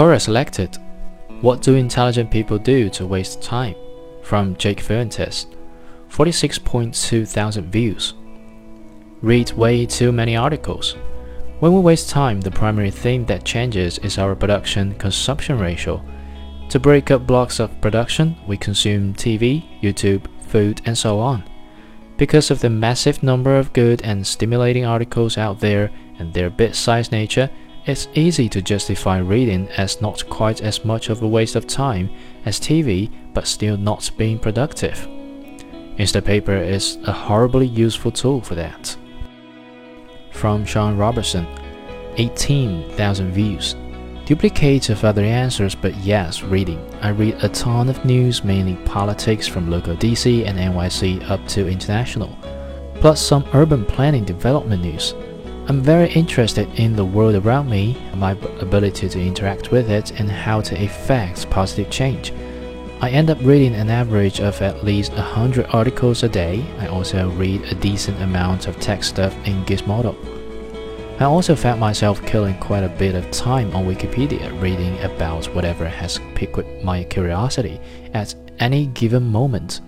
Quora selected What do intelligent people do to waste time? from Jake Fuentes, 46.2 thousand views. Read way too many articles. When we waste time, the primary thing that changes is our production consumption ratio. To break up blocks of production, we consume TV, YouTube, food, and so on. Because of the massive number of good and stimulating articles out there and their bit sized nature, it's easy to justify reading as not quite as much of a waste of time as TV, but still not being productive. Instapaper is a horribly useful tool for that. From Sean Robertson, 18,000 views. Duplicate of other answers, but yes, reading. I read a ton of news, mainly politics from local DC and NYC up to international, plus some urban planning development news. I'm very interested in the world around me, my ability to interact with it, and how to effect positive change. I end up reading an average of at least 100 articles a day. I also read a decent amount of tech stuff in Gizmodo. I also found myself killing quite a bit of time on Wikipedia reading about whatever has piqued my curiosity at any given moment.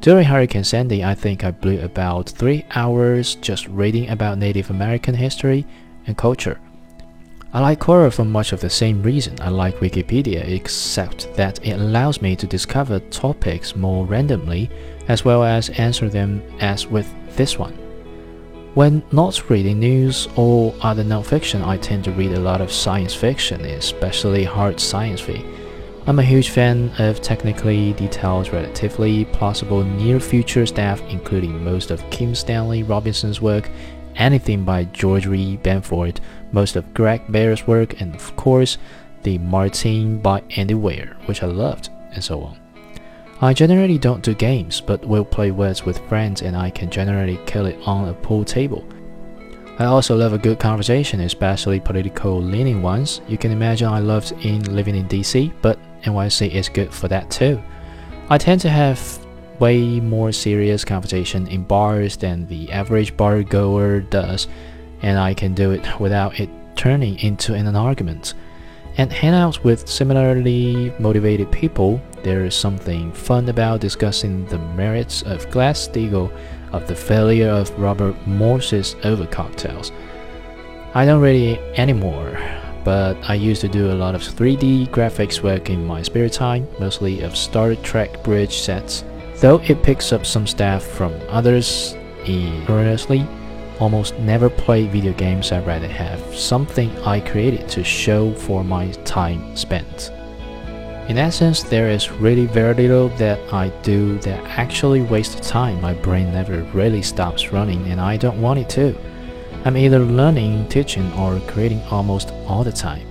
During Hurricane Sandy, I think I blew about three hours just reading about Native American history and culture. I like Quora for much of the same reason I like Wikipedia, except that it allows me to discover topics more randomly as well as answer them as with this one. When not reading news or other nonfiction, I tend to read a lot of science fiction, especially hard science fiction. I'm a huge fan of technically detailed, relatively plausible near future stuff, including most of Kim Stanley Robinson's work, anything by Gregory Benford, most of Greg Bear's work, and of course, the Martian by Andy Weir, which I loved, and so on. I generally don't do games, but will play words with friends and I can generally kill it on a pool table. I also love a good conversation, especially political leaning ones. You can imagine I loved in living in DC, but NYC is good for that too. I tend to have way more serious conversation in bars than the average bar goer does, and I can do it without it turning into an argument. And hang out with similarly motivated people there is something fun about discussing the merits of Glass-Steagall of the failure of Robert Moses's over cocktails. I don't really anymore, but I used to do a lot of 3D graphics work in my spare time, mostly of Star Trek bridge sets. Though it picks up some stuff from others, honestly, almost never play video games. I'd rather have something I created to show for my time spent. In essence, there is really very little that I do that actually wastes time. My brain never really stops running and I don't want it to. I'm either learning, teaching, or creating almost all the time.